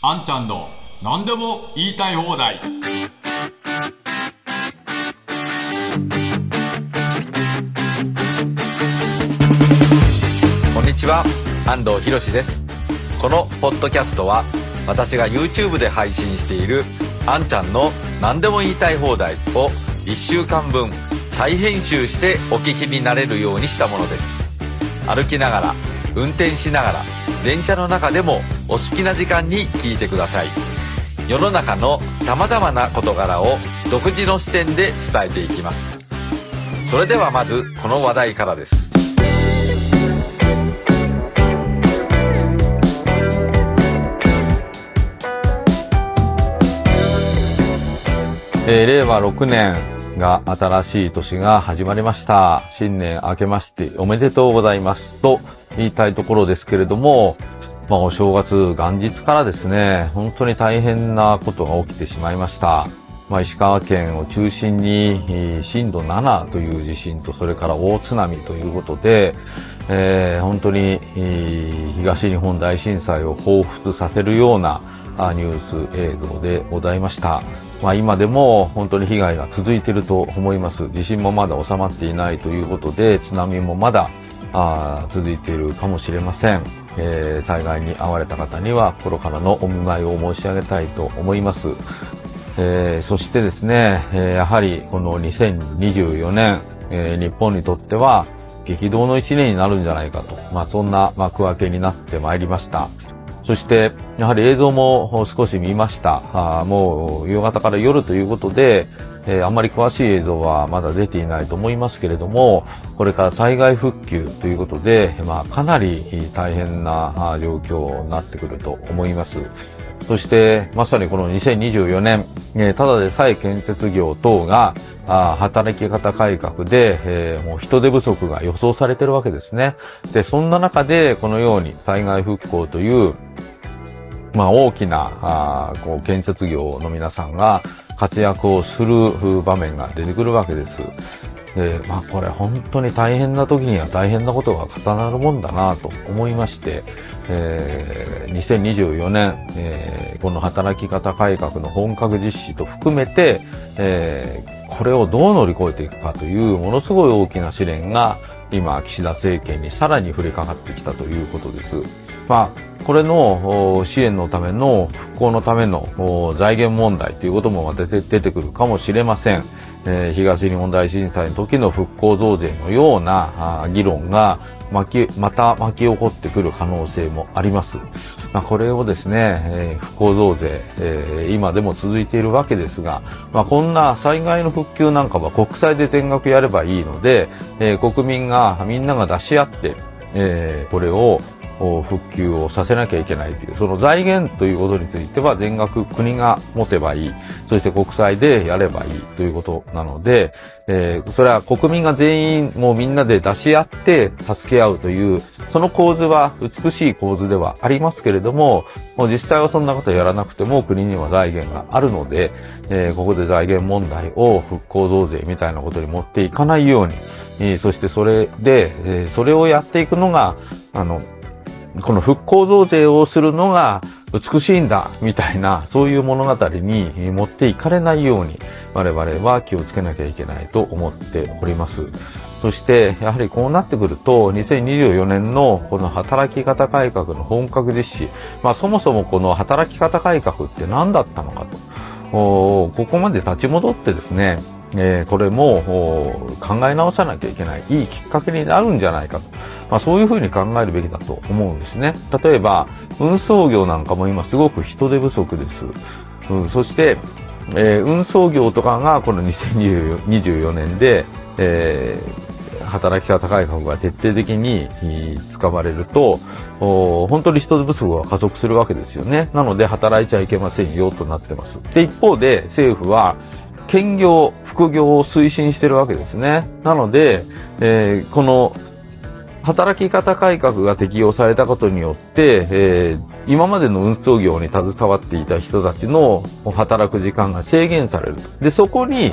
あんちゃんの何でも言いたい放題。こんにちは。安藤博です。このポッドキャストは私が YouTube で配信しているあんちゃんの何でも言いたい放題を1週間分再編集してお聞きになれるようにしたものです。歩きながら運転しながら電車の中でもお好きな時間に聞いてください。世の中の様々な事柄を独自の視点で伝えていきます。それではまずこの話題からです。えー、令和6年が新しい年が始まりました。新年明けましておめでとうございますと言いたいところですけれども、まあお正月元日からですね、本当に大変なことが起きてしまいました。まあ、石川県を中心に震度7という地震とそれから大津波ということで、えー、本当に東日本大震災を彷彿させるようなニュース映像でございました。まあ、今でも本当に被害が続いていると思います。地震もまだ収まっていないということで、津波もまだあ続いているかもしれません、えー、災害に遭われた方には心からのお見舞いを申し上げたいと思います。えー、そしてですね、えー、やはりこの2024年、えー、日本にとっては激動の1年になるんじゃないかと、まあ、そんな幕開けになってまいりました。そして、やはり映像も少し見ました。あもう夕方から夜ということで、えー、あまり詳しい映像はまだ出ていないと思いますけれども、これから災害復旧ということで、まあ、かなり大変な状況になってくると思います。そして、まさにこの2024年、えー、ただでさえ建設業等が、あ働き方改革で、えー、もう人手不足が予想されてるわけですね。で、そんな中で、このように災害復興という、まあ、大きなあこう建設業の皆さんが活躍をする場面が出てくるわけです。で、まあこれ本当に大変な時には大変なことが重なるもんだなと思いまして、えー、2024年、えー、この働き方改革の本格実施と含めて、えー、これをどう乗り越えていくかというものすごい大きな試練が今岸田政権にさらに降りかかってきたということです。まあこれの支援のための復興のための財源問題ということも出て出てくるかもしれません。えー、東日本大震災の時の復興増税のような議論が巻き、また巻き起こってくる可能性もあります。まあ、これをですね、えー、復興増税、えー、今でも続いているわけですが、まあ、こんな災害の復旧なんかは国債で全額やればいいので、えー、国民が、みんなが出し合って、えー、これを復旧をさせなきゃいけないという、その財源ということについては全額国が持てばいい。そして国債でやればいいということなので、えー、それは国民が全員もうみんなで出し合って助け合うという、その構図は美しい構図ではありますけれども、もう実際はそんなことやらなくても国には財源があるので、えー、ここで財源問題を復興増税みたいなことに持っていかないように、えー、そしてそれで、えー、それをやっていくのが、あの、この復興増税をするのが美しいんだ、みたいな、そういう物語に持っていかれないように、我々は気をつけなきゃいけないと思っております。そして、やはりこうなってくると、2024年のこの働き方改革の本格実施、まあそもそもこの働き方改革って何だったのかと。ここまで立ち戻ってですね、えー、これも考え直さなきゃいけない、いいきっかけになるんじゃないかと。まあ、そういうふうに考えるべきだと思うんですね。例えば、運送業なんかも今すごく人手不足です。うん、そして、えー、運送業とかがこの2024年で、えー、働き方改革が徹底的に使われると、本当に人手不足が加速するわけですよね。なので働いちゃいけませんよとなってます。で、一方で政府は、兼業、副業を推進してるわけですね。なので、えー、この働き方改革が適用されたことによって、えー、今までの運送業に携わっていた人たちの働く時間が制限される。で、そこに、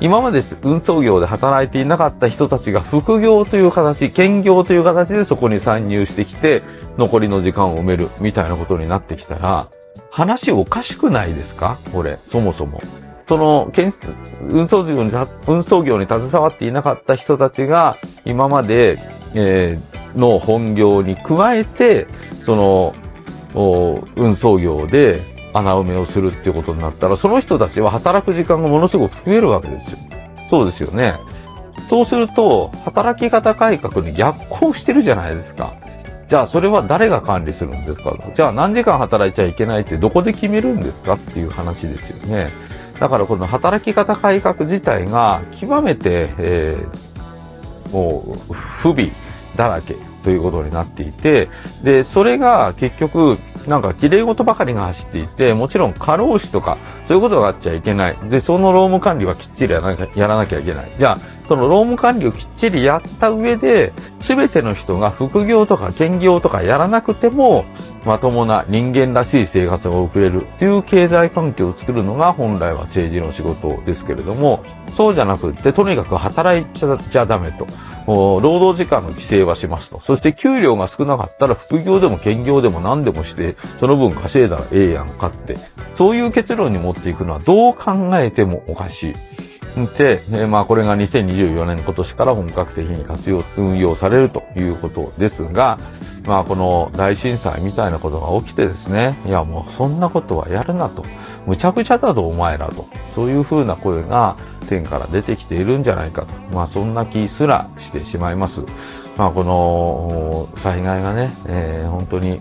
今まで運送業で働いていなかった人たちが副業という形、兼業という形でそこに参入してきて、残りの時間を埋めるみたいなことになってきたら、話おかしくないですか？これ、そもそも。その、運送業に、運送業に携わっていなかった人たちが、今まで、えー、の本業に加えて、その、運送業で穴埋めをするっていうことになったら、その人たちは働く時間がものすごく増えるわけですよ。そうですよね。そうすると、働き方改革に逆行してるじゃないですか。じゃあ、それは誰が管理するんですかじゃあ、何時間働いちゃいけないってどこで決めるんですかっていう話ですよね。だから、この働き方改革自体が極めて、えー、もう、不備だらけということになっていて、で、それが結局、なんか綺麗事ばかりが走っていて、もちろん過労死とか、そういうことがあっちゃいけない。で、その労務管理はきっちりやらなきゃやらなきゃいけない。じゃあ、その労務管理をきっちりやった上で、すべての人が副業とか兼業とかやらなくても、まともな人間らしい生活が送れるという経済環境を作るのが本来は政治の仕事ですけれども、そうじゃなくって、とにかく働いちゃダメと。労働時間の規制はしますと。そして給料が少なかったら副業でも兼業でも何でもして、その分稼いだらええやんかって。そういう結論に持っていくのはどう考えてもおかしい。で、えまあこれが2024年今年から本格的に活用、運用されるということですが、まあこの大震災みたいなことが起きてですね、いやもうそんなことはやるなと。むちゃくちゃだぞお前らと。そういうふうな声が点から出てきているんじゃないかと。まあそんな気すらしてしまいます。まあこの災害がね、えー、本当に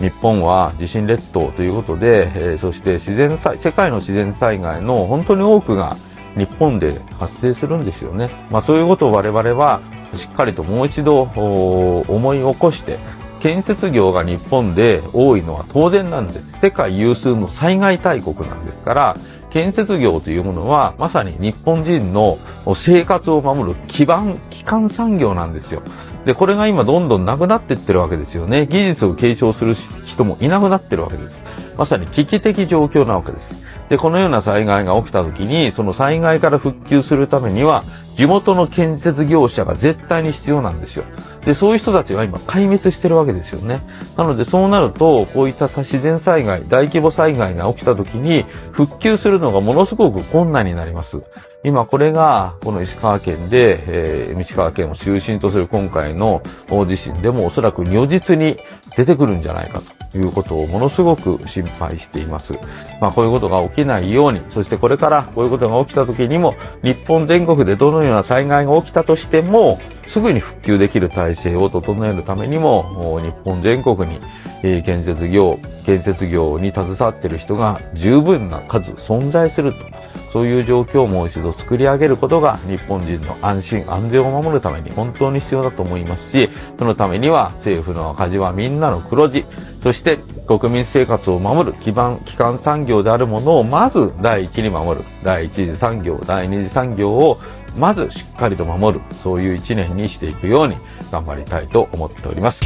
日本は地震列島ということで、えー、そして自然災、世界の自然災害の本当に多くが日本で発生するんですよね。まあそういうことを我々はしっかりともう一度思い起こして、建設業が日本で多いのは当然なんです。世界有数の災害大国なんですから、建設業というものはまさに日本人の生活を守る基盤、基幹産業なんですよ。で、これが今どんどんなくなっていってるわけですよね。技術を継承する人もいなくなってるわけです。まさに危機的状況なわけです。で、このような災害が起きた時に、その災害から復旧するためには、地元の建設業者が絶対に必要なんですよ。で、そういう人たちが今壊滅してるわけですよね。なのでそうなると、こういった自然災害、大規模災害が起きた時に、復旧するのがものすごく困難になります。今これが、この石川県で、えー、石川県を中心とする今回の大地震でもおそらく如実に出てくるんじゃないかということをものすごく心配しています。まあこういうことが起きないように、そしてこれからこういうことが起きた時にも、日本全国でどのような災害が起きたとしても、すぐに復旧できる体制を整えるためにも、日本全国に、建設業、建設業に携わっている人が十分な数存在すると。そういう状況をもう一度作り上げることが日本人の安心安全を守るために本当に必要だと思いますし、そのためには政府の赤字はみんなの黒字、そして国民生活を守る基盤、基幹産業であるものをまず第一に守る。第一次産業、第二次産業をまずしっかりと守る。そういう一年にしていくように頑張りたいと思っております。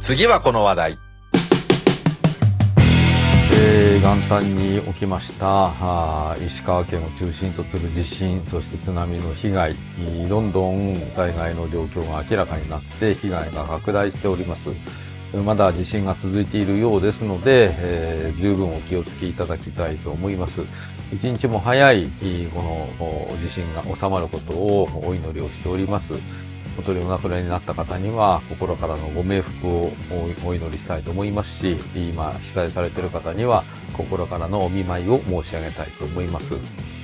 次はこの話題。元旦に起きました石川県を中心とする地震そして津波の被害どんどん災害の状況が明らかになって被害が拡大しております。まだ地震が続いているようですので、えー、十分お気をつけいただきたいと思います。一日も早いこの地震が収まることをお祈りをしております。お取りお亡くなりになった方には心からのご冥福をお祈りしたいと思いますし今被災されている方には心からのお見舞いを申し上げたいと思います。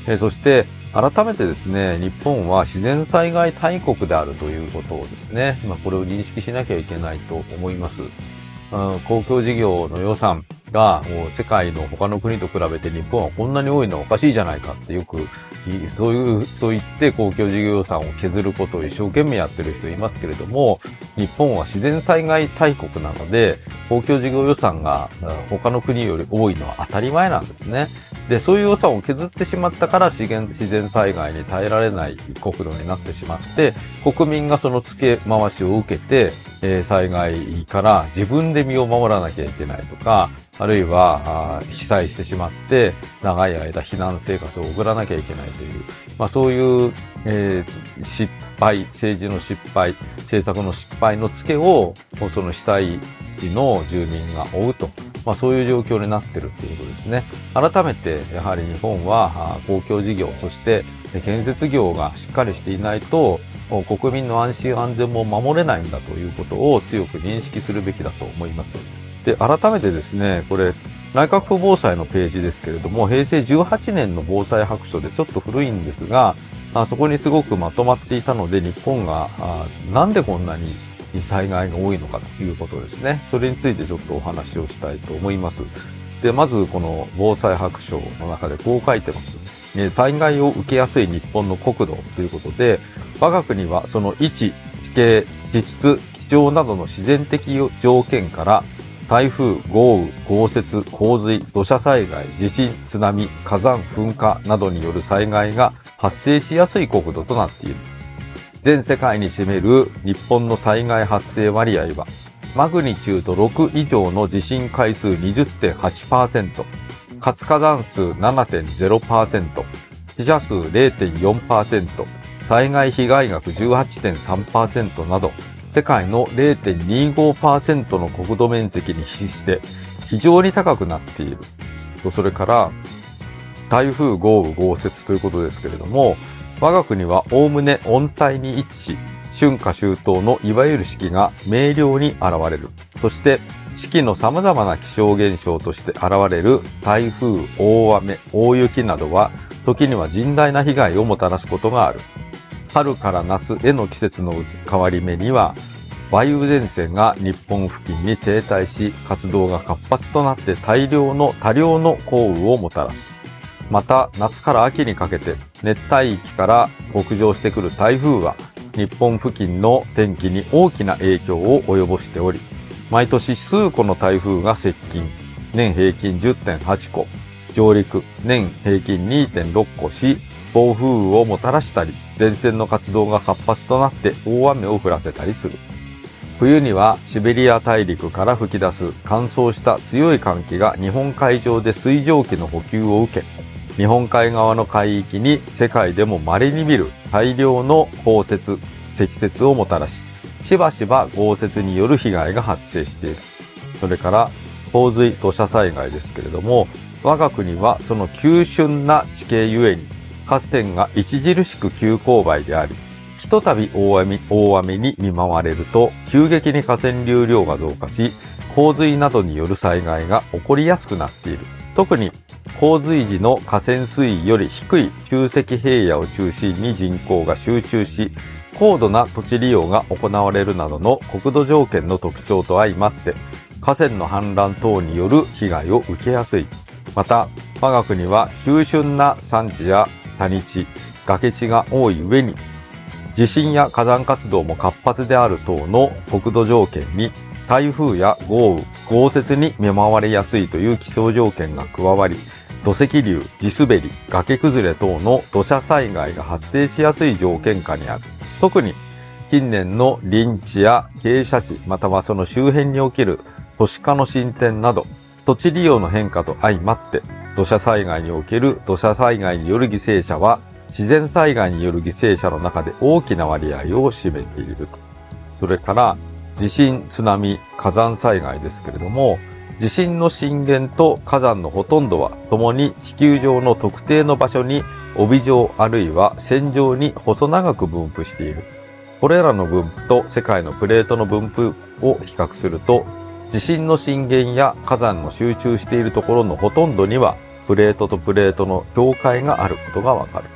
えそして改めてですね日本は自然災害大国であるということをですね、まあ、これを認識しなきゃいけないと思います。うん、公共事業の予算がもう世界の他の国と比べて日本はこんなに多いのはおかしいじゃないかってよくそういうそう言って公共事業予算を削ることを一生懸命やってる人いますけれども日本は自然災害大国なので公共事業予算が他の国より多いのは当たり前なんですね。で、そういう予算を削ってしまったから自然自然災害に耐えられない国土になってしまって、国民がその付け回しを受けて、えー、災害から自分で身を守らなきゃいけないとか、あるいは被災してしまって長い間避難生活を送らなきゃいけないという、まあ、そういう、えー、失敗政治の失敗政策の失敗のツケをその被災地の住民が負うとまあそういう状況になっているっていうことですね。改めて、やはり日本は公共事業、そして建設業がしっかりしていないと、国民の安心安全も守れないんだということを強く認識するべきだと思います。で、改めてですね、これ、内閣府防災のページですけれども、平成18年の防災白書でちょっと古いんですが、あそこにすごくまとまっていたので、日本があなんでこんなに災害が多いのかということですね。それについてちょっとお話をしたいと思います。で、まずこの防災白書の中でこう書いてます。災害を受けやすい日本の国土ということで、我が国はその位置、地形、地質、気象などの自然的条件から台風、豪雨、豪雪、洪水、土砂災害、地震、津波、火山、噴火などによる災害が発生しやすい国土となっている。全世界に占める日本の災害発生割合は、マグニチュード6以上の地震回数20.8%、活火山数7.0%、死者数0.4%、災害被害額18.3%など、世界の0.25%の国土面積に比して非常に高くなっている。それから、台風豪雨豪雪ということですけれども、我が国はおおむね温帯に位置し、春夏秋冬のいわゆる四季が明瞭に現れる。そして、四季の様々な気象現象として現れる台風、大雨、大雪などは、時には甚大な被害をもたらすことがある。春から夏への季節の変わり目には、梅雨前線が日本付近に停滞し、活動が活発となって大量の多量の降雨をもたらす。また、夏から秋にかけて熱帯域から北上してくる台風は、日本付近の天気に大きな影響を及ぼしており、毎年数個の台風が接近、年平均10.8個、上陸、年平均2.6個し、暴風雨をもたらしたり、前線の活動が活発となって大雨を降らせたりする。冬にはシベリア大陸から吹き出す乾燥した強い寒気が日本海上で水蒸気の補給を受け、日本海側の海域に世界でも稀に見る大量の降雪、積雪をもたらし、しばしば豪雪による被害が発生している。それから洪水土砂災害ですけれども、我が国はその急峻な地形ゆえに河川が著しく急勾配であり、ひとたび大雨大雨に見舞われると、急激に河川流量が増加し、洪水などによる災害が起こりやすくなっている。特に洪水時の河川水位より低い中積平野を中心に人口が集中し、高度な土地利用が行われるなどの国土条件の特徴と相まって、河川の氾濫等による被害を受けやすい。また、我が国は急峻な山地や谷地、崖地が多い上に、地震や火山活動も活発である等の国土条件に、台風や豪雨、豪雪に見舞われやすいという気象条件が加わり、土石流、地滑り、崖崩れ等の土砂災害が発生しやすい条件下にある。特に、近年の林地や傾斜地、またはその周辺における都市化の進展など、土地利用の変化と相まって、土砂災害における土砂災害による犠牲者は、自然災害による犠牲者の中で大きな割合を占めている。それから、地震、津波、火山災害ですけれども、地震の震源と火山のほとんどは共に地球上の特定の場所に帯状あるいは線状に細長く分布している。これらの分布と世界のプレートの分布を比較すると、地震の震源や火山の集中しているところのほとんどにはプレートとプレートの境界があることがわかる。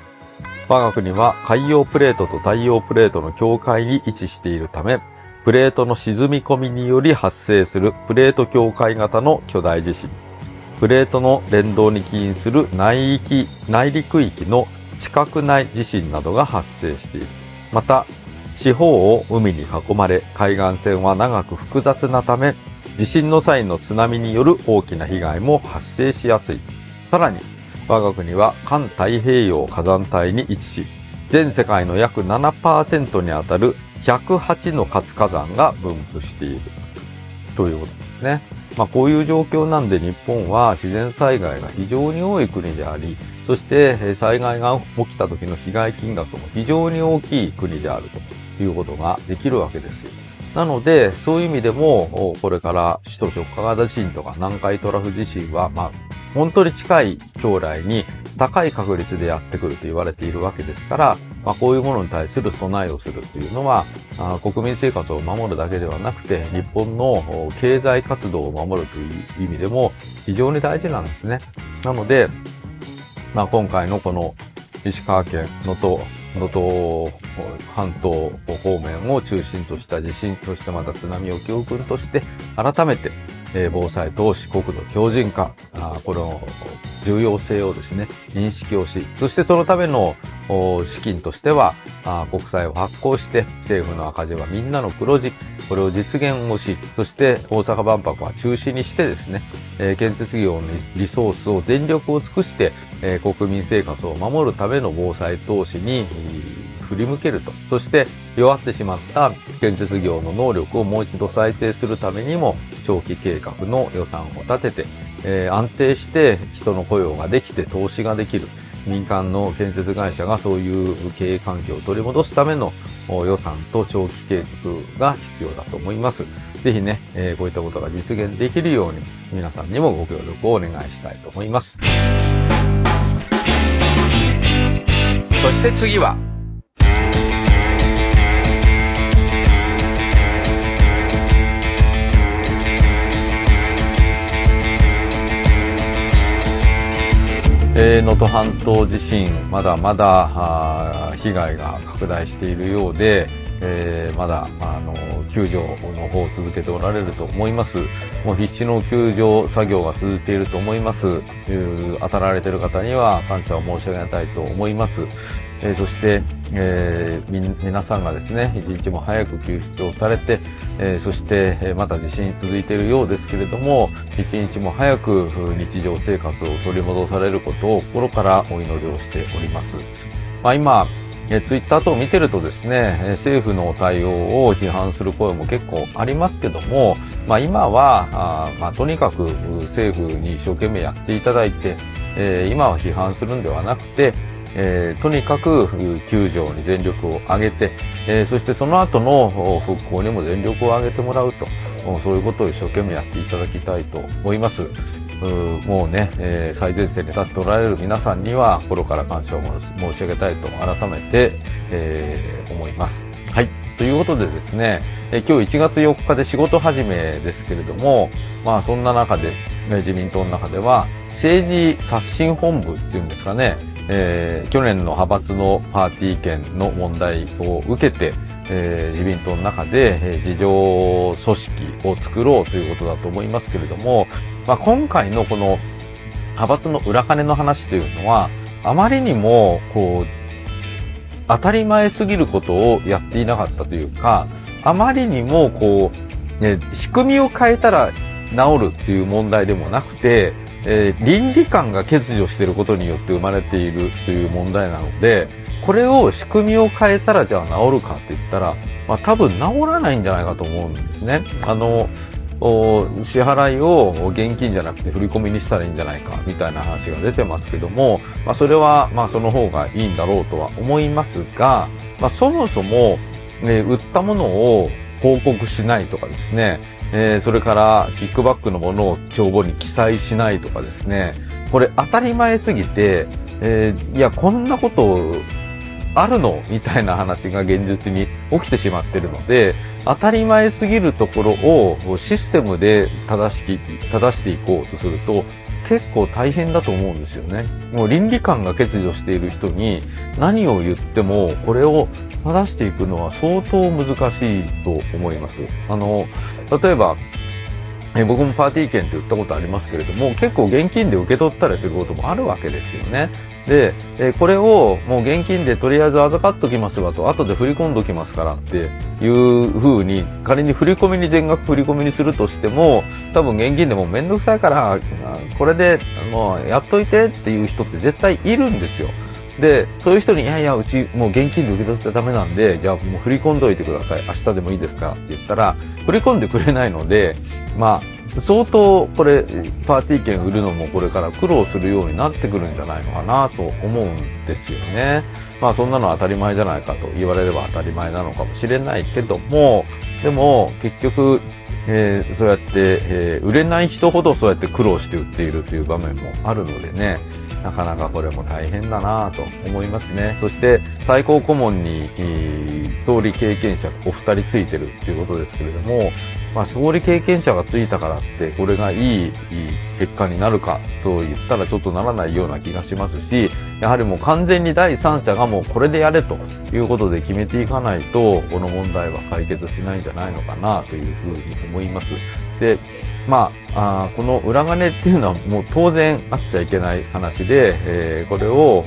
我が国は海洋プレートと太陽プレートの境界に位置しているため、プレートの沈み込みにより発生するプレート境界型の巨大地震、プレートの連動に起因する内域、内陸域の地殻内地震などが発生している。また、四方を海に囲まれ、海岸線は長く複雑なため、地震の際の津波による大きな被害も発生しやすい。さらに、我が国は環太平洋火山帯に位置し、全世界の約7%にあたる108の活火山が分布しているということですね。まあこういう状況なんで日本は自然災害が非常に多い国であり、そして災害が起きた時の被害金額も非常に大きい国であるということができるわけですよ。なので、そういう意味でも、これから首都直下型地震とか南海トラフ地震は、まあ、本当に近い将来に高い確率でやってくると言われているわけですから、まあ、こういうものに対する備えをするというのは、あ国民生活を守るだけではなくて、日本の経済活動を守るという意味でも非常に大事なんですね。なので、まあ、今回のこの石川県能登、能登半島方面を中心とした地震、そしてまた津波を教訓として、改めて、防災投資国土強靭化、この重要性をですね、認識をし、そしてそのための資金としては、国債を発行して、政府の赤字はみんなの黒字、これを実現をし、そして大阪万博は中止にしてですね、え、建設業のリソースを全力を尽くして、え、国民生活を守るための防災投資に振り向けると。そして弱ってしまった建設業の能力をもう一度再生するためにも長期計画の予算を立てて、えー、安定して人の雇用ができて投資ができる。民間の建設会社がそういう経営環境を取り戻すための予算と長期計画が必要だと思います。ぜひね、えー、こういったことが実現できるように皆さんにもご協力をお願いしたいと思います。そして次は、え能登半島地震、まだまだ被害が拡大しているようで、えー、まだ、あの、救助の方を続けておられると思います。もう必死の救助作業が続いていると思います。当たられている方には感謝を申し上げたいと思います。えー、そして、えー、皆さんがですね、一日も早く救出をされて、えー、そして、えまた地震続いているようですけれども、一日も早く日常生活を取り戻されることを心からお祈りをしております。まあ、今、えツイッター等を見てるとですね、政府の対応を批判する声も結構ありますけども、まあ、今は、あまあ、とにかく政府に一生懸命やっていただいて、えー、今は批判するんではなくて、えー、とにかく救助に全力を挙げて、えー、そしてその後の復興にも全力を挙げてもらうと、そういうことを一生懸命やっていただきたいと思います。うもうね、えー、最前線に立っておられる皆さんには心から感謝を申し上げたいと改めて、えー、思います。はい。ということでですね、え今日1月4日で仕事始めですけれども、まあそんな中で、自民党の中では政治刷新本部っていうんですかね、えー、去年の派閥のパーティー券の問題を受けて、えー、自民党の中で、えー、事情組織を作ろうということだと思いますけれども、まあ、今回のこの派閥の裏金の話というのは、あまりにも、こう、当たり前すぎることをやっていなかったというか、あまりにも、こう、ね、仕組みを変えたら治るっていう問題でもなくて、えー、倫理観が欠如していることによって生まれているという問題なので、これを仕組みを変えたらじゃあ治るかって言ったら、まあ多分治らないんじゃないかと思うんですね。あの、支払いを現金じゃなくて振り込みにしたらいいんじゃないかみたいな話が出てますけども、まあそれはまあその方がいいんだろうとは思いますが、まあそもそも、ね、売ったものを報告しないとかですね、えー、それからキックバックのものを帳簿に記載しないとかですね、これ当たり前すぎて、えー、いや、こんなことあるのみたいな話が現実に起きてしまってるので、当たり前すぎるところをシステムで正しき正していこうとすると、結構大変だと思うんですよね。もう倫理観が欠如している人に何を言っても、これを正していくのは相当難しいと思います。あの、例えば、え僕もパーティー券って言ったことありますけれども、結構現金で受け取ったりということもあるわけですよね。で、えこれをもう現金でとりあえず預かっときますわと、後で振り込んどきますからっていう風に、仮に振り込みに全額振り込みにするとしても、多分現金でもめんどくさいから、これでもうやっといてっていう人って絶対いるんですよ。で、そういう人に、いやいや、うちもう現金で受け取っちゃダメなんで、じゃあもう振り込んどいてください。明日でもいいですか？って言ったら、振り込んでくれないので、まあ、相当これ、パーティー券売るのもこれから苦労するようになってくるんじゃないのかなと思うんですよね。まあそんなのは当たり前じゃないかと言われれば当たり前なのかもしれないけども、でも結局、えー、そうやって、えー、売れない人ほどそうやって苦労して売っているという場面もあるのでね、なかなかこれも大変だなと思いますね。そして最高顧問に、総理経験者お二人ついてるっていうことですけれども、まあ、勝利経験者がついたからって、これがいい結果になるかと言ったらちょっとならないような気がしますし、やはりもう完全に第三者がもうこれでやれということで決めていかないと、この問題は解決しないんじゃないのかなというふうに思います。で、まあ、あこの裏金っていうのはもう当然あっちゃいけない話で、えー、これを、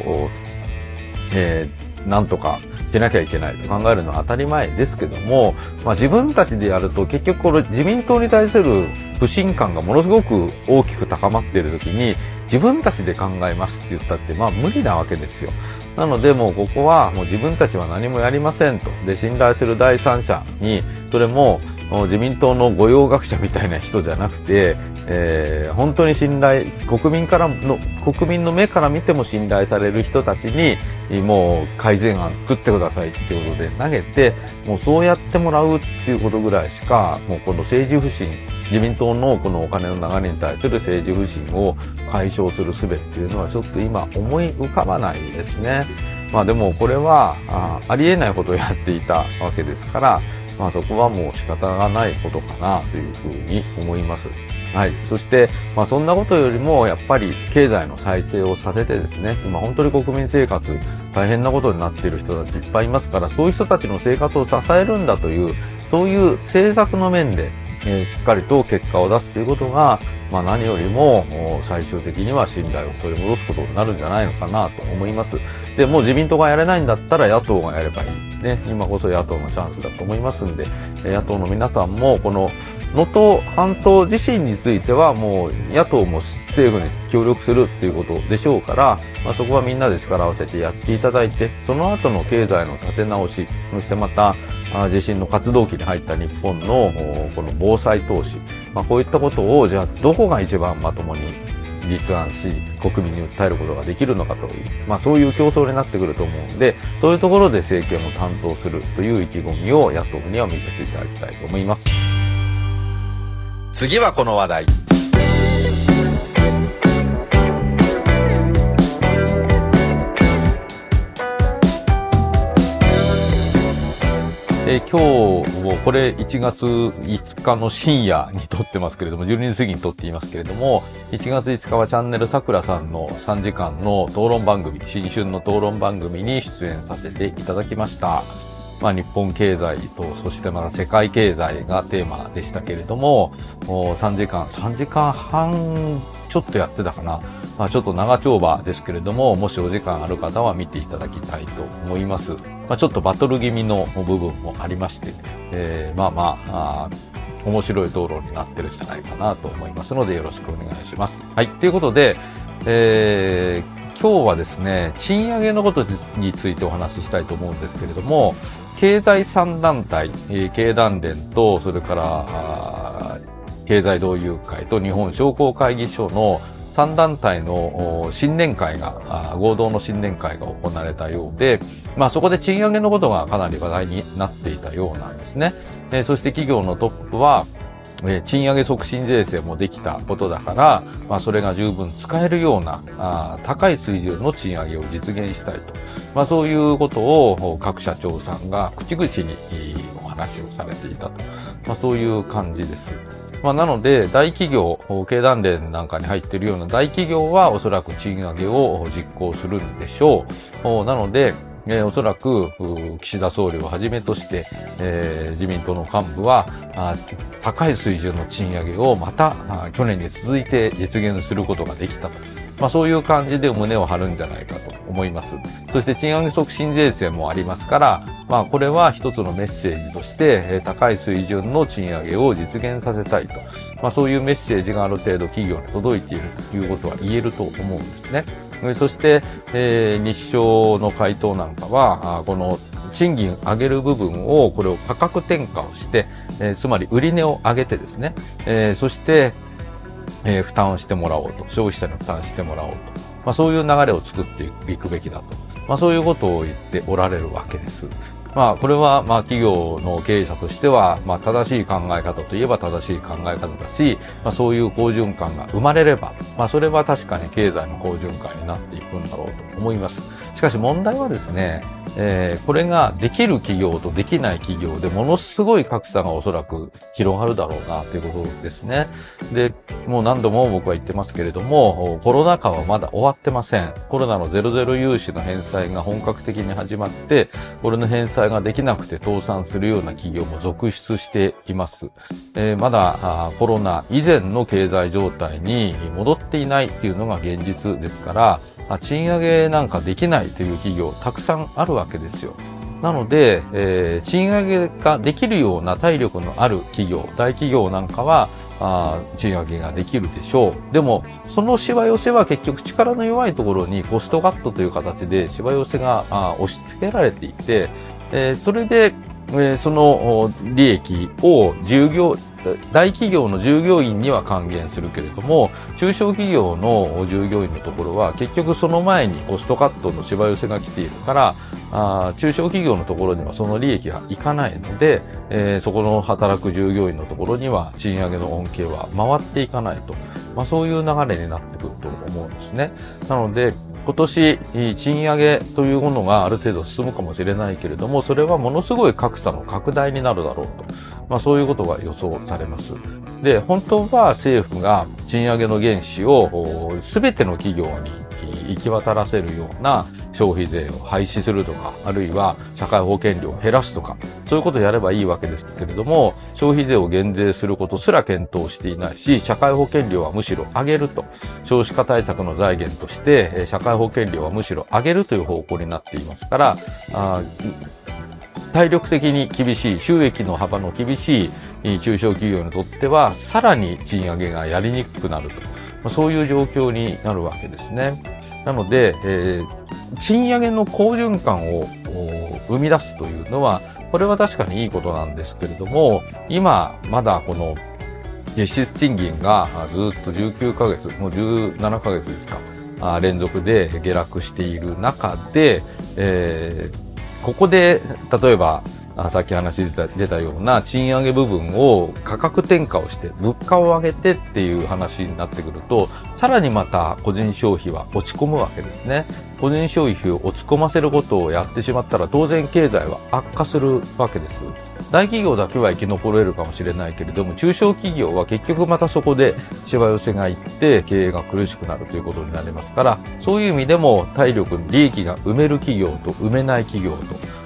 えー、なんとかしなきゃいけないと考えるのは当たり前ですけども、まあ、自分たちでやると結局これ自民党に対する不信感がものすごく大きく高まっている時に自分たちで考えますって言ったってまあ無理なわけですよ。なのでもうここはもう自分たちは何もやりませんと。で、信頼する第三者に、それも自民党の御用学者みたいな人じゃなくて、えー、本当に信頼、国民からの、国民の目から見ても信頼される人たちに、もう改善案作ってくださいっていうことで投げて、もうそうやってもらうっていうことぐらいしか、もうこの政治不信、自民党のこのお金の流れに対する政治不信を解消する術っていうのはちょっと今思い浮かばないですね。まあでもこれはあありえないことをやっていたわけですから、まあそこはもう仕方がないことかなというふうに思います。はい。そして、まあそんなことよりも、やっぱり経済の再生をさせてですね、今本当に国民生活大変なことになっている人たちいっぱいいますから、そういう人たちの生活を支えるんだという、そういう政策の面で、え、しっかりと結果を出すということが、まあ何よりも最終的には信頼を取り戻すことになるんじゃないのかなと思います。で、もう自民党がやれないんだったら野党がやればいい。ね、今こそ野党のチャンスだと思いますんで、野党の皆さんもこの能登半島自身についてはもう野党も政府に協力するっていうことでしょうから、まあ、そこはみんなで力を合わせてやっていただいて、その後の経済の立て直し、そしてまた、地震の活動期に入った日本のこの防災投資、まあ、こういったことを、じゃあどこが一番まともに立案し、国民に訴えることができるのかという、まあそういう競争になってくると思うんで、そういうところで政権を担当するという意気込みを野党には見せていただきたいと思います。次はこの話題。え、今日もこれ1月5日の深夜に撮ってますけれども、12時過ぎに撮っていますけれども、1月5日はチャンネル桜さんの3時間の討論番組、新春の討論番組に出演させていただきました。まあ、日本経済と、そしてまた世界経済がテーマでしたけれども、3時間、3時間半ちょっとやってたかな。まあ、ちょっと長丁場ですけれども、もしお時間ある方は見ていただきたいと思います。まあ、ちょっとバトル気味の部分もありまして、えー、まあまあ、あ面白い道路になってるんじゃないかなと思いますのでよろしくお願いします。はい。ということで、えー、今日はですね、賃上げのことについてお話ししたいと思うんですけれども、経済3団体、経団連と、それから、経済同友会と日本商工会議所の3団体の新年会が、合同の新年会が行われたようで、まあそこで賃上げのことがかなり話題になっていたようなんですね。えそして企業のトップは、え賃上げ促進税制もできたことだから、まあ、それが十分使えるようなあ高い水準の賃上げを実現したいと。まあ、そういうことを各社長さんが口々にお話をされていたと。まあ、そういう感じです。まあ、なので、大企業、経団連なんかに入っているような大企業はおそらく賃上げを実行するんでしょう。なので、えー、おそらく、岸田総理をはじめとして、えー、自民党の幹部は、高い水準の賃上げをまた、去年に続いて実現することができたと。まあそういう感じで胸を張るんじゃないかと思います。そして賃上げ促進税制もありますから、まあこれは一つのメッセージとして、高い水準の賃上げを実現させたいと。まあそういうメッセージがある程度企業に届いているということは言えると思うんですね。そして、えー、日商の回答なんかは、この賃金上げる部分を、これを価格転嫁をして、えーつまり売値を上げてですね、えーそして、えー負担をしてもらおうと、消費者に負担してもらおうと、まあ、そういう流れを作っていくべきだと、まあ、そういうことを言っておられるわけです。まあ、これは、まあ、企業の経営者としては、まあ、正しい考え方といえば正しい考え方だし、まあ、そういう好循環が生まれれば、まあ、それは確かに経済の好循環になっていくんだろうと思います。しかし問題はですね、えーこれができる企業とできない企業でものすごい格差がおそらく広がるだろうなということですね。で、もう何度も僕は言ってますけれども、コロナ禍はまだ終わってません。コロナのゼロゼロ融資の返済が本格的に始まって、これの返済ができなくて倒産するような企業も続出しています。えーまだコロナ以前の経済状態に戻っていないっていうのが現実ですから、あ賃上げなんかできないという企業たくさんあるわけですよ。なので、えー賃上げができるような体力のある企業、大企業なんかは、あ賃上げができるでしょう。でも、そのしわ寄せは結局力の弱いところにコストカットという形でしわ寄せがあ押し付けられていて、えーそれで、えーその利益を従業、大企業の従業員には還元するけれども、中小企業の従業員のところは結局その前にコストカットのしわ寄せが来ているから、あ中小企業のところにはその利益がいかないので、えーそこの働く従業員のところには賃上げの恩恵は回っていかないと。まあそういう流れになってくると思うんですね。なので、今年、賃上げというものがある程度進むかもしれないけれども、それはものすごい格差の拡大になるだろうと。まあそういうことが予想されます。で、本当は政府が賃上げの原資をすべての企業に行き渡らせるような消費税を廃止するとか、あるいは社会保険料を減らすとか、そういうことをやればいいわけですけれども、消費税を減税することすら検討していないし、社会保険料はむしろ上げると、少子化対策の財源として、社会保険料はむしろ上げるという方向になっていますから、あ体力的に厳しい、収益の幅の厳しい中小企業にとっては、さらに賃上げがやりにくくなると。そういう状況になるわけですね。なので、えー賃上げの好循環を生み出すというのは、これは確かにいいことなんですけれども、今、まだこの実質賃金がずっと19ヶ月、もう17ヶ月ですか、連続で下落している中で、えーここで、例えば、あさっき話出た出たような賃上げ部分を価格転嫁をして物価を上げてっていう話になってくるとさらにまた個人消費は落ち込むわけですね。個人消費を落ち込ませることをやってしまったら当然経済は悪化するわけです大企業だけは生き残れるかもしれないけれども中小企業は結局またそこでしわ寄せがいって経営が苦しくなるということになりますからそういう意味でも体力利益が埋める企業と埋めない企業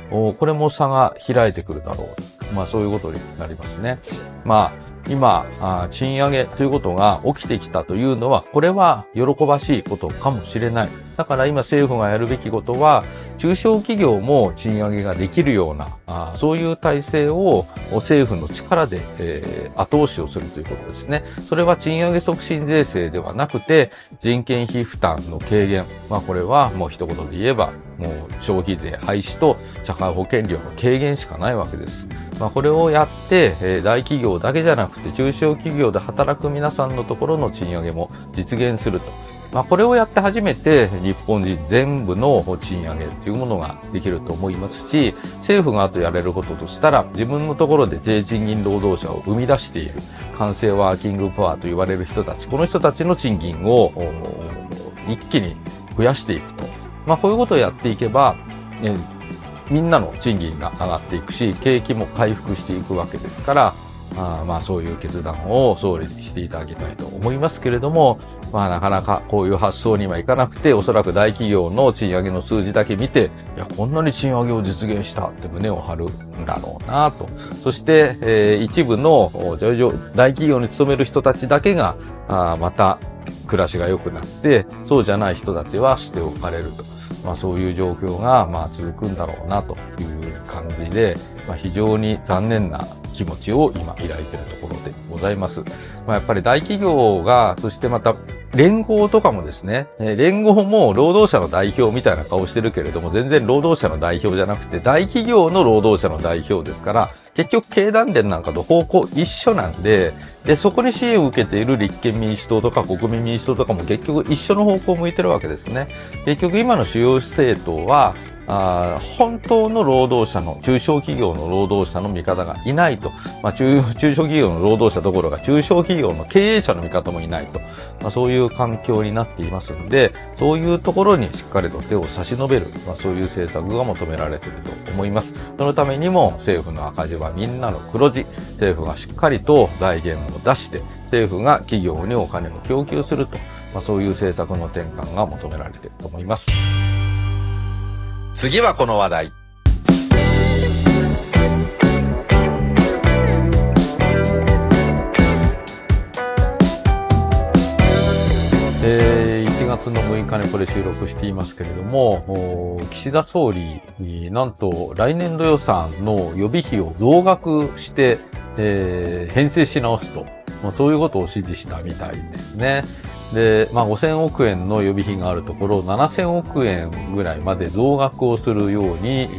とこれも差が開いてくるだろう。まあそういうことになりますね。まあ今、あ賃上げということが起きてきたというのは、これは喜ばしいことかもしれない。だから今政府がやるべきことは、中小企業も賃上げができるような、あそういう体制を政府の力で、えー後押しをするということですね。それは賃上げ促進税制ではなくて、人件費負担の軽減。まあこれはもう一言で言えば、もう消費税廃止と社会保険料の軽減しかないわけです。まあ、これをやって、え大企業だけじゃなくて中小企業で働く皆さんのところの賃上げも実現すると。まあ、これをやって初めて日本人全部の賃上げというものができると思いますし、政府があとやれることとしたら、自分のところで低賃金労働者を生み出している、完成ワーキングパワーと言われる人たち、この人たちの賃金を一気に増やしていくと。まあ、こういうことをやっていけば、えーみんなの賃金が上がっていくし、景気も回復していくわけですから、あまあそういう決断を総理にしていただきたいと思いますけれども、まあなかなかこういう発想にはいかなくて、おそらく大企業の賃上げの数字だけ見て、いや、こんなに賃上げを実現したって胸を張るんだろうなと。そして、えー一部の大企業に勤める人たちだけが、あまた暮らしが良くなって、そうじゃない人たちは捨て置かれると。まあそういう状況がまあ続くんだろうなという感じで、まあ非常に残念な気持ちを今抱いているところでございます。まあやっぱり大企業が、そしてまた連合とかもですね、連合も労働者の代表みたいな顔してるけれども、全然労働者の代表じゃなくて、大企業の労働者の代表ですから、結局経団連なんかと方向一緒なんで、で、そこに支援を受けている立憲民主党とか国民民主党とかも結局一緒の方向を向いてるわけですね。結局今の主要政党は、あ本当の労働者の、中小企業の労働者の味方がいないと。まあ中、中小企業の労働者どころか、中小企業の経営者の味方もいないと。まあ、そういう環境になっていますので、そういうところにしっかりと手を差し伸べる、まあ、そういう政策が求められていると思います。そのためにも、政府の赤字はみんなの黒字。政府がしっかりと財源を出して、政府が企業にお金を供給すると。まあ、そういう政策の転換が求められていると思います。次はこの話題。えー、1月の6日にこれ収録していますけれども、岸田総理なんと来年度予算の予備費を増額して、えー、編成し直すと、まあ、そういうことを指示したみたいですね。で、まあ、5000億円の予備費があるところ、7000億円ぐらいまで増額をするように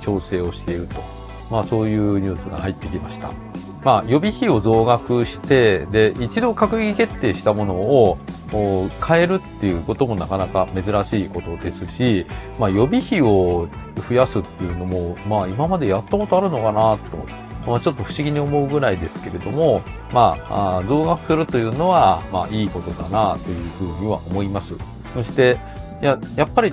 調整をしていると。まあ、そういうニュースが入ってきました。まあ、予備費を増額して、で、一度閣議決定したものを変えるっていうこともなかなか珍しいことですし、まあ、予備費を増やすっていうのも、まあ、今までやったことあるのかなと思ってまあ、ちょっと不思議に思うぐらいですけれども、まあ、あ増額するというのは、まあ、いいことだなというふうには思います。そして、いや、やっぱり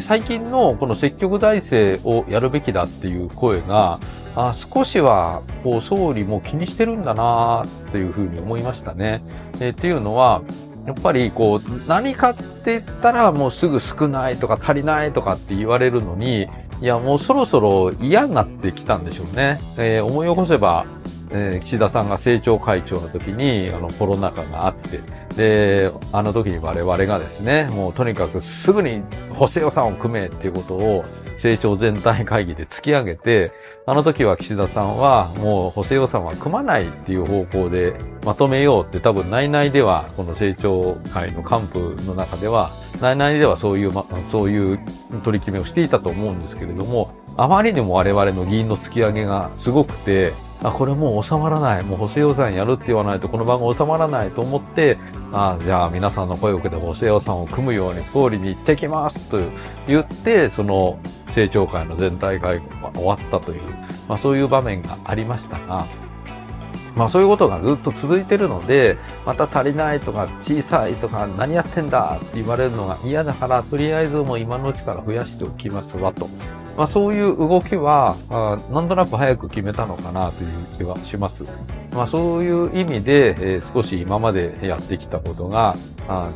最近のこの積極財政をやるべきだっていう声が、あ少しはこう総理も気にしてるんだなというふうに思いましたね。えー、っていうのは、やっぱりこう何かって言ったらもうすぐ少ないとか足りないとかって言われるのに、いや、もうそろそろ嫌になってきたんでしょうね。えー、思い起こせば、えー、岸田さんが政調会長の時に、あの、コロナ禍があって、で、あの時に我々がですね、もうとにかくすぐに補正予算を組めっていうことを、成長全体会議で突き上げて、あの時は岸田さんはもう補正予算は組まないっていう方向でまとめようって多分内々では、この成長会の幹部の中では、内々ではそういう、ま、そういう取り決めをしていたと思うんですけれども、あまりにも我々の議員の突き上げがすごくて、あ、これもう収まらない。もう補正予算やるって言わないとこの番号収まらないと思って、あじゃあ皆さんの声を受けて補正予算を組むように総理に行ってきますと言って、その政調会の全体会合が終わったという、まあそういう場面がありましたが、まあそういうことがずっと続いてるので、また足りないとか小さいとか何やってんだって言われるのが嫌だから、とりあえずもう今のうちから増やしておきますわと。まあそういう動きは、あなんとなく早く決めたのかなという気はします。まあそういう意味で、えー、少し今までやってきたことが、あ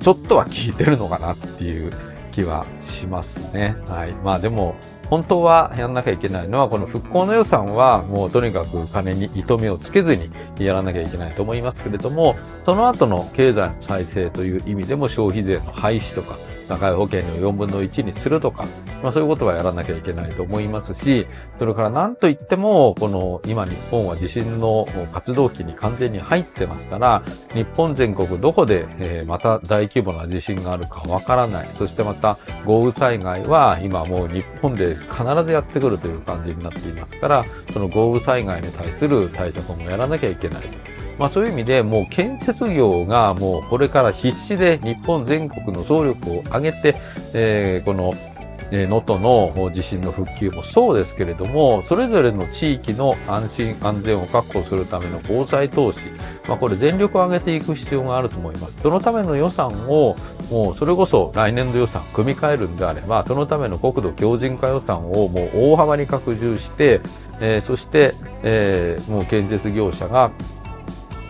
ちょっとは効いてるのかなっていう気はしますね。はい。まあでも、本当はやんなきゃいけないのは、この復興の予算はもうとにかく金に糸目をつけずにやらなきゃいけないと思いますけれども、その後の経済の再生という意味でも消費税の廃止とか、社会保険の4分の1にするとか、まあそういうことはやらなきゃいけないと思いますし、それから何と言っても、この今日本は地震の活動期に完全に入ってますから、日本全国どこで、また大規模な地震があるかわからない。そしてまた豪雨災害は今もう日本で必ずやってくるという感じになっていますから、その豪雨災害に対する対策もやらなきゃいけない。まあそういう意味でもう建設業がもうこれから必死で日本全国の総力を上げて、えー、この能登の地震の復旧もそうですけれども、それぞれの地域の安心安全を確保するための防災投資、まあこれ全力を挙げていく必要があると思います。そのための予算を、もうそれこそ来年度予算組み替えるんであれば、そのための国土強靭化予算をもう大幅に拡充して、えー、そして、えー、もう建設業者が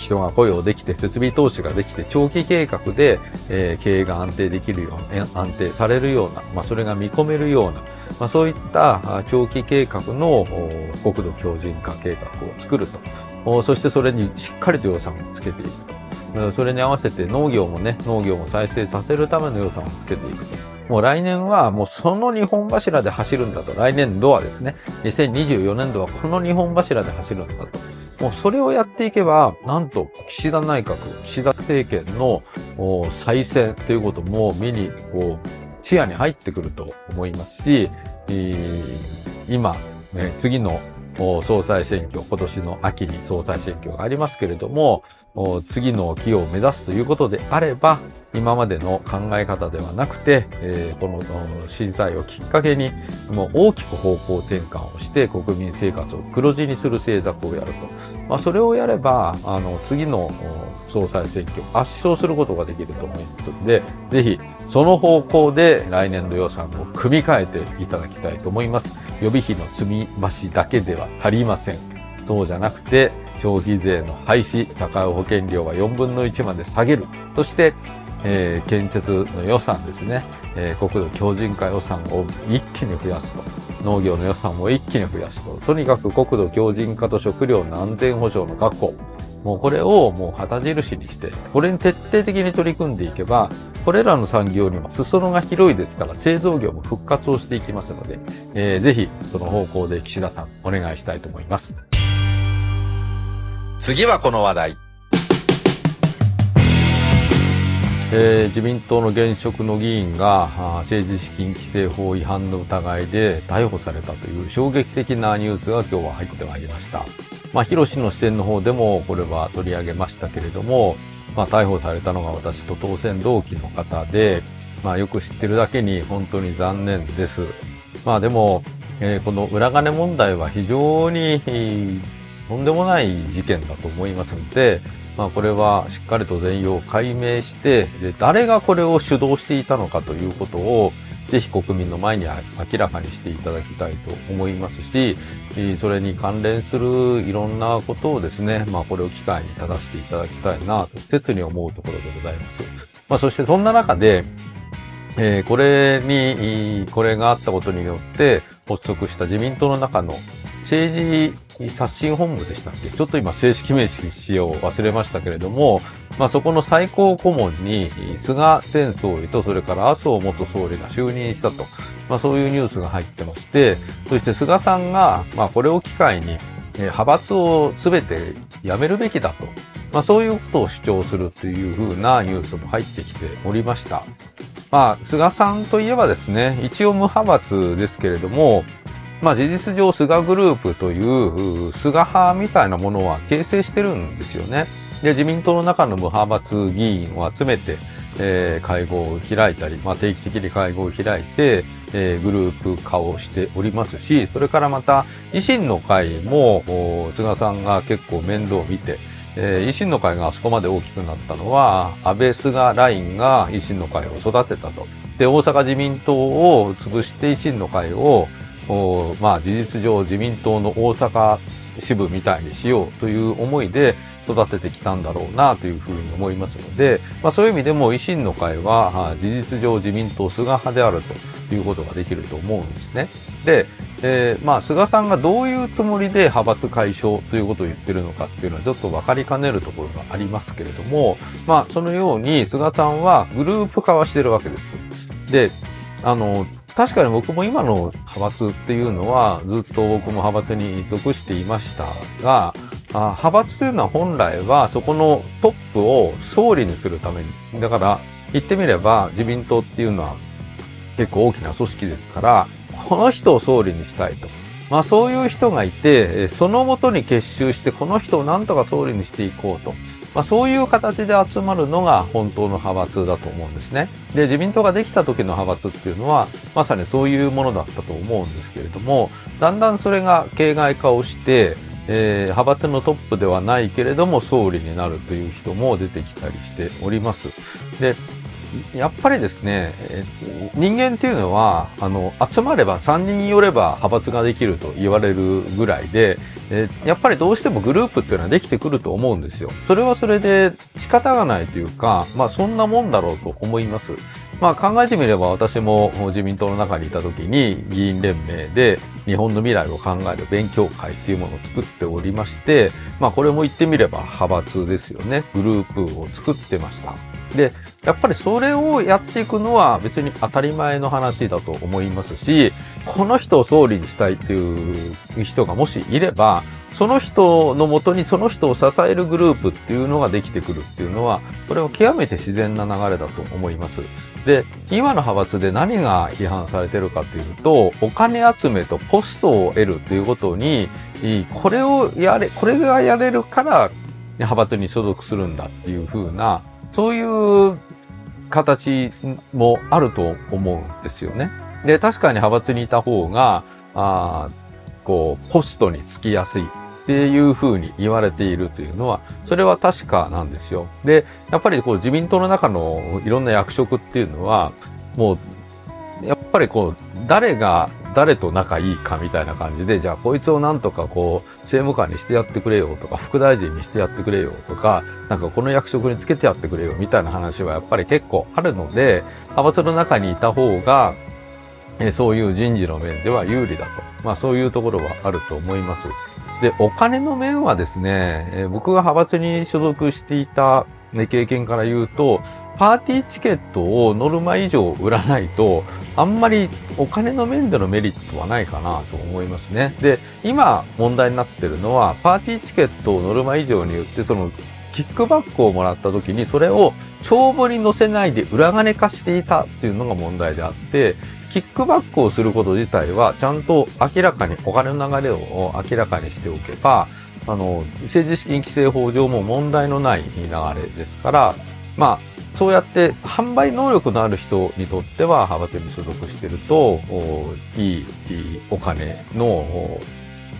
人が雇用できて、設備投資ができて、長期計画で、えー、経営が安定できるような、安定されるような、まあ、それが見込めるような、まあ、そういった長期計画の国土強靭化計画を作ると。そしてそれにしっかりと予算をつけていく。それに合わせて農業もね、農業も再生させるための予算をつけていくと。もう来年はもうその日本柱で走るんだと。来年度はですね、2024年度はこの日本柱で走るんだと。もうそれをやっていけば、なんと岸田内閣、岸田政権の再選ということも見に、こう、視野に入ってくると思いますし、今、次の総裁選挙、今年の秋に総裁選挙がありますけれども、次の期を目指すということであれば、今までの考え方ではなくて、えーこの震災をきっかけに、もう大きく方向転換をして国民生活を黒字にする政策をやると。まあ、それをやれば、あの、次の総裁選挙、圧勝することができると思いますので、ぜひ、その方向で来年度予算を組み替えていただきたいと思います。予備費の積み増しだけでは足りません。そうじゃなくて、消費税の廃止、高い保険料は4分の1まで下げる。そして、えー建設の予算ですね、えー国土強靭化予算を一気に増やすと。農業の予算を一気に増やすと。とにかく国土強靭化と食料の安全保障の確保。もうこれをもう旗印にして、これに徹底的に取り組んでいけば、これらの産業にも裾野が広いですから、製造業も復活をしていきますので、えーぜひその方向で岸田さんお願いしたいと思います。次はこの話題。えー自民党の現職の議員が政治資金規正法違反の疑いで逮捕されたという衝撃的なニュースが今日は入ってまいりました。まあ、広氏の視点の方でもこれは取り上げましたけれども、まあ、逮捕されたのが私と当選同期の方で、まあ、よく知ってるだけに本当に残念です。まあでも、えーこの裏金問題は非常に、とんでもない事件だと思いますので、まあこれはしっかりと全容を解明して、で誰がこれを主導していたのかということを、ぜひ国民の前に明らかにしていただきたいと思いますし、それに関連するいろんなことをですね、まあこれを機会に正していただきたいなと切に思うところでございます。まあそしてそんな中で、えーこれに、これがあったことによって発足した自民党の中の政治刷新本部でしたっけ？ちょっと今正式名詞を忘れましたけれども、まあそこの最高顧問に菅前総理とそれから麻生元総理が就任したと、まあそういうニュースが入ってまして、そして菅さんが、まあこれを機会に、派閥を全てやめるべきだと、まあそういうことを主張するというふうなニュースも入ってきておりました。まあ、菅さんといえばですね、一応無派閥ですけれども、まあ事実上菅グループという菅派みたいなものは形成してるんですよね。で、自民党の中の無派閥議員を集めて、えー会合を開いたり、まあ定期的に会合を開いて、えーグループ化をしておりますし、それからまた維新の会も、菅さんが結構面倒を見て、えー維新の会があそこまで大きくなったのは、安倍菅ラインが維新の会を育てたと。で、大阪自民党を潰して維新の会を、おまあ事実上自民党の大阪支部みたいにしようという思いで育ててきたんだろうなというふうに思いますので、まあそういう意味でも維新の会はあ事実上自民党菅派であるということができると思うんですね。で、えーまあ菅さんがどういうつもりで派閥解消ということを言ってるのかっていうのはちょっと分かりかねるところがありますけれども、まあそのように菅さんはグループ化はしてるわけです。で、あの、確かに僕も今の派閥っていうのはずっと僕も派閥に属していましたが、あ派閥というのは本来はそこのトップを総理にするために。だから言ってみれば自民党っていうのは結構大きな組織ですから、この人を総理にしたいと。まあそういう人がいて、そのもとに結集してこの人をなんとか総理にしていこうと。まあそういう形で集まるのが本当の派閥だと思うんですね。で、自民党ができた時の派閥っていうのは、まさにそういうものだったと思うんですけれども、だんだんそれが形骸化をして、えー派閥のトップではないけれども総理になるという人も出てきたりしております。で、やっぱりですね、人間っていうのは、あの、集まれば3人寄れば派閥ができると言われるぐらいで、やっぱりどうしてもグループっていうのはできてくると思うんですよ。それはそれで仕方がないというか、まあそんなもんだろうと思います。まあ考えてみれば私も自民党の中にいた時に議員連盟で日本の未来を考える勉強会っていうものを作っておりまして、まあこれも言ってみれば派閥ですよね。グループを作ってました。で、やっぱりそれをやっていくのは別に当たり前の話だと思いますし、この人を総理にしたいっていう人がもしいれば、その人のもとにその人を支えるグループっていうのができてくるっていうのは、これは極めて自然な流れだと思います。で、今の派閥で何が批判されてるかというと、お金集めとポストを得るっていうことに、これをやれ、これがやれるから派閥に所属するんだっていう風な、そういう形もあると思うんですよね。で、確かに派閥にいた方が、あこう、ポストにつきやすいっていうふうに言われているというのは、それは確かなんですよ。で、やっぱりこう自民党の中のいろんな役職っていうのは、もう、やっぱりこう、誰が誰と仲いいかみたいな感じで、じゃあこいつをなんとかこう、政務官にしてやってくれよとか、副大臣にしてやってくれよとか、なんかこの役職につけてやってくれよみたいな話はやっぱり結構あるので、派閥の中にいた方が、えそういう人事の面では有利だと。まあそういうところはあると思います。で、お金の面はですね、え僕が派閥に所属していた、ね、経験から言うと、パーティーチケットをノルマ以上売らないと、あんまりお金の面でのメリットはないかなと思いますね。で、今問題になってるのは、パーティーチケットをノルマ以上に売って、そのキックバックをもらった時に、それを帳簿に載せないで裏金化していたっていうのが問題であって、キックバックをすること自体は、ちゃんと明らかにお金の流れを明らかにしておけば、あの、政治資金規正法上も問題のない流れですから、まあ、そうやって販売能力のある人にとっては派閥に所属してると、いいお金の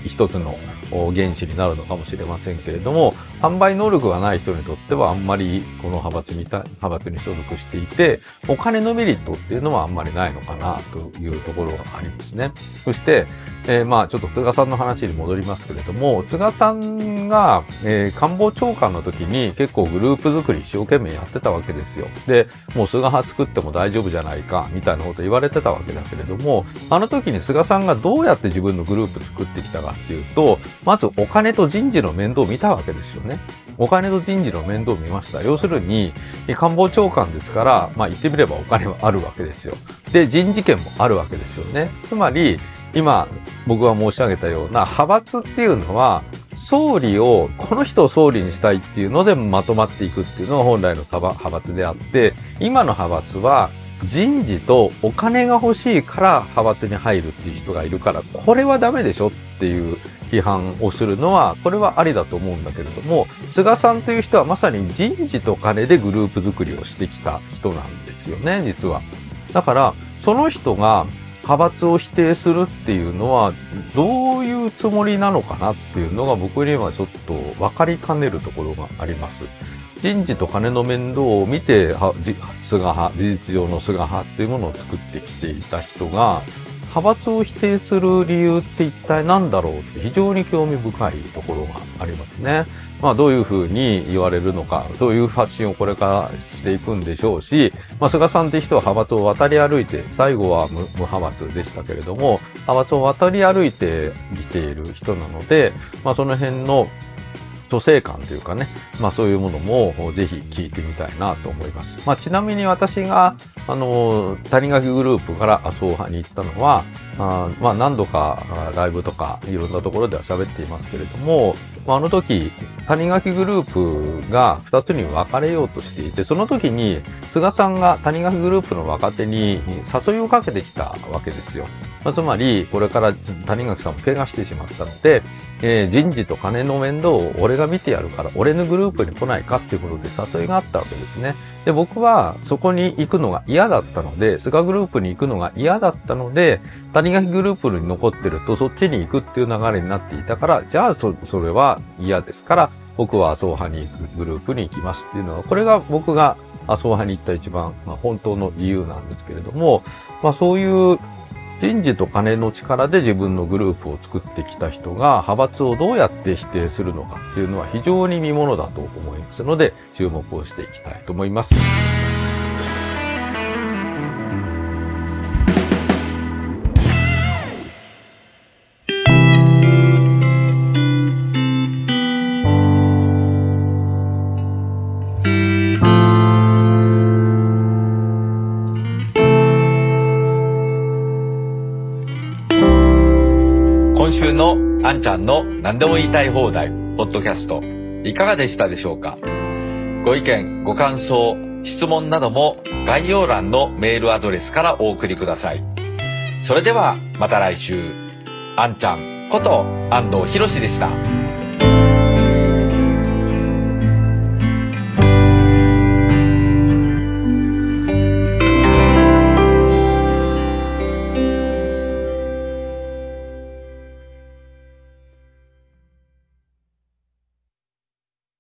一つの原資になるのかもしれませんけれども、販売能力がない人にとってはあんまりこの派閥に派閥に所属していて、お金のメリットっていうのはあんまりないのかなというところがありますね。そして、えー、まあちょっと菅さんの話に戻りますけれども、菅さんが、えー、官房長官の時に結構グループ作り一生懸命やってたわけですよ。で、もう菅派作っても大丈夫じゃないか、みたいなこと言われてたわけだけれども、あの時に菅さんがどうやって自分のグループ作ってきたかっていうと、まずお金と人事の面倒を見たわけですよね。お金と人事の面倒を見ました。要するに、官房長官ですから、まあ言ってみればお金はあるわけですよ。で、人事権もあるわけですよね。つまり、今、僕が申し上げたような派閥っていうのは、総理を、この人を総理にしたいっていうのでまとまっていくっていうのが本来の派閥であって、今の派閥は人事とお金が欲しいから派閥に入るっていう人がいるから、これはダメでしょっていう批判をするのは、これはありだと思うんだけれども、菅さんという人はまさに人事と金でグループ作りをしてきた人なんですよね、実は。だから、その人が派閥を否定するっていうのは、どういうつもりなのかなっていうのが僕にはちょっと分かりかねるところがあります。人事と金の面倒を見て、菅派、事実上の菅派っていうものを作ってきていた人が、派閥を否定する理由って一体何だろうって非常に興味深いところがありますね。まあどういうふうに言われるのか、どういう発信をこれからしていくんでしょうし、まあ菅さんって人は派閥を渡り歩いて、最後は無派閥でしたけれども、派閥を渡り歩いてきている人なので、まあその辺の女性感というかね、まあそういうものもぜひ聞いてみたいなと思います。まあちなみに私が、あの、谷垣グループから麻生派に行ったのは、あまあ何度かライブとかいろんなところでは喋っていますけれども、まあ、あの時、谷垣グループが2つに分かれようとしていて、その時に菅さんが谷垣グループの若手に誘いをかけてきたわけですよ。まあ、つまり、これから谷垣さんも怪我してしまったので、えー、人事と金の面倒を俺が見てやるから、俺のグループに来ないかっていうことで誘いがあったわけですね。で、僕はそこに行くのが嫌だったので、菅グループに行くのが嫌だったので、谷垣グループに残ってるとそっちに行くっていう流れになっていたから、じゃあそそれは嫌ですから、僕は麻生派に行くグループに行きますっていうのは、これが僕が麻生派に行った一番、まあ、本当の理由なんですけれども、まあそういう人事と金の力で自分のグループを作ってきた人が派閥をどうやって否定するのかっていうのは非常に見ものだと思いますので注目をしていきたいと思います。ちゃんの何でも言いたい放題、ポッドキャスト、いかがでしたでしょうか？ご意見、ご感想、質問なども概要欄のメールアドレスからお送りください。それではまた来週、あんちゃんこと安藤博でした。